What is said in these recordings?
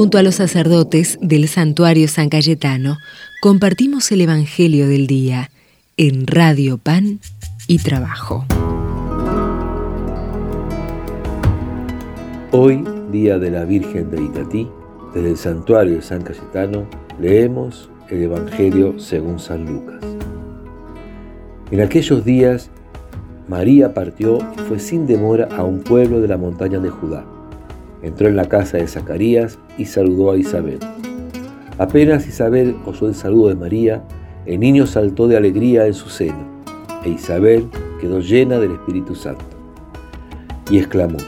Junto a los sacerdotes del santuario San Cayetano, compartimos el Evangelio del Día en Radio Pan y Trabajo. Hoy, día de la Virgen de Itatí, desde el santuario de San Cayetano, leemos el Evangelio según San Lucas. En aquellos días, María partió y fue sin demora a un pueblo de la montaña de Judá. Entró en la casa de Zacarías y saludó a Isabel. Apenas Isabel oyó el saludo de María, el niño saltó de alegría en su seno, e Isabel quedó llena del Espíritu Santo. Y exclamó,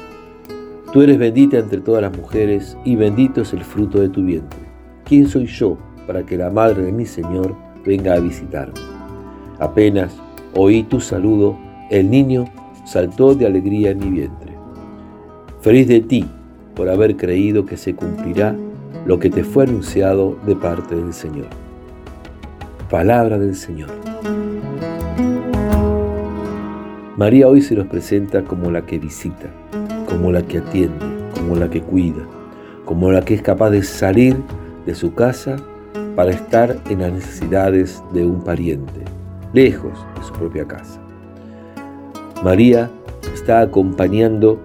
Tú eres bendita entre todas las mujeres, y bendito es el fruto de tu vientre. ¿Quién soy yo para que la madre de mi Señor venga a visitarme? Apenas oí tu saludo, el niño saltó de alegría en mi vientre. Feliz de ti por haber creído que se cumplirá lo que te fue anunciado de parte del Señor. Palabra del Señor. María hoy se nos presenta como la que visita, como la que atiende, como la que cuida, como la que es capaz de salir de su casa para estar en las necesidades de un pariente, lejos de su propia casa. María está acompañando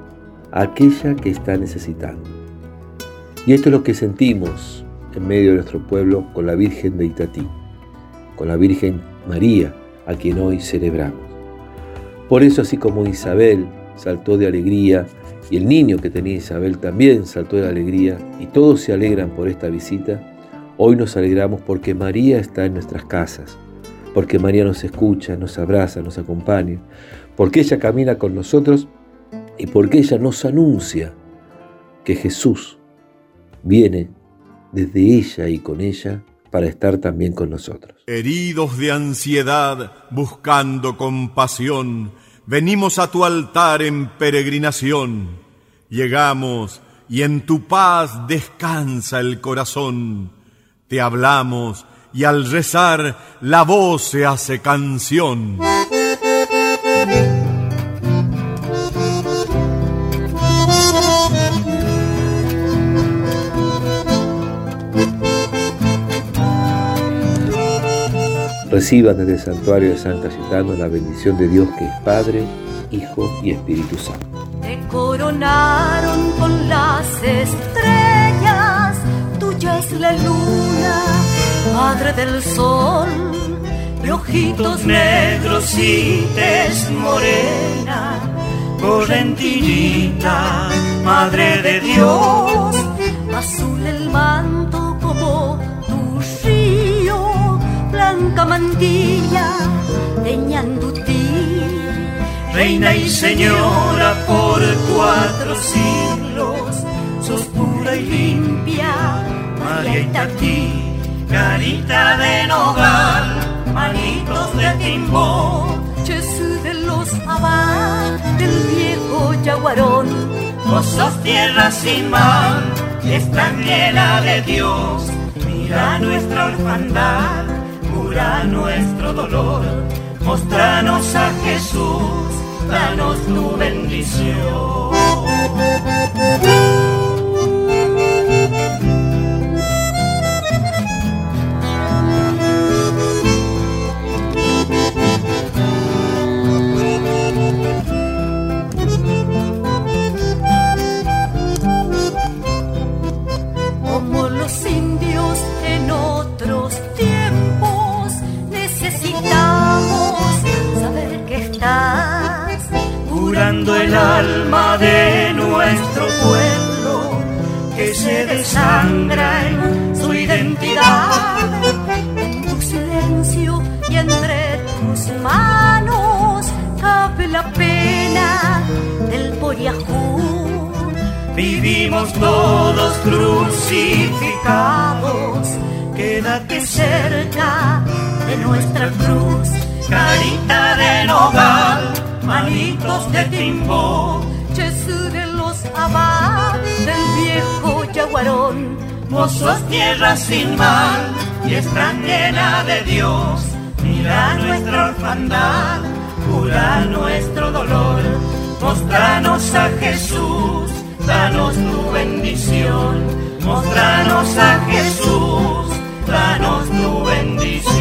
aquella que está necesitando. Y esto es lo que sentimos en medio de nuestro pueblo con la Virgen de Itatí, con la Virgen María, a quien hoy celebramos. Por eso, así como Isabel saltó de alegría, y el niño que tenía Isabel también saltó de alegría, y todos se alegran por esta visita, hoy nos alegramos porque María está en nuestras casas, porque María nos escucha, nos abraza, nos acompaña, porque ella camina con nosotros y porque ella nos anuncia que Jesús viene desde ella y con ella para estar también con nosotros. Heridos de ansiedad, buscando compasión, venimos a tu altar en peregrinación. Llegamos y en tu paz descansa el corazón. Te hablamos y al rezar la voz se hace canción. Reciban desde el santuario de San Cayetano la bendición de Dios que es Padre, Hijo y Espíritu Santo. Te coronaron con las estrellas, tuya es la luna, Madre del Sol, de ojitos negros y tez morena, correntillita, Madre de Dios, azul el manto blanca mantilla, ti, Reina y señora por cuatro siglos, sos pura y limpia, María ti carita de nogal, manitos de timbó, Jesús de los abad, del viejo yaguarón, vos sos tierra sin mar, está llena de Dios, mira nuestra orfandad, nuestro dolor, mostranos a Jesús, danos tu bendición. El alma de nuestro pueblo que se desangra en su identidad. En tu silencio y entre tus manos cabe la pena del Poriajú. Vivimos todos crucificados, quédate cerca Cuarón. Vos sos tierra sin mal y extranjera de Dios. Mira nuestra orfandad, cura nuestro dolor. Mostranos a Jesús, danos tu bendición. Mostranos a Jesús, danos tu bendición.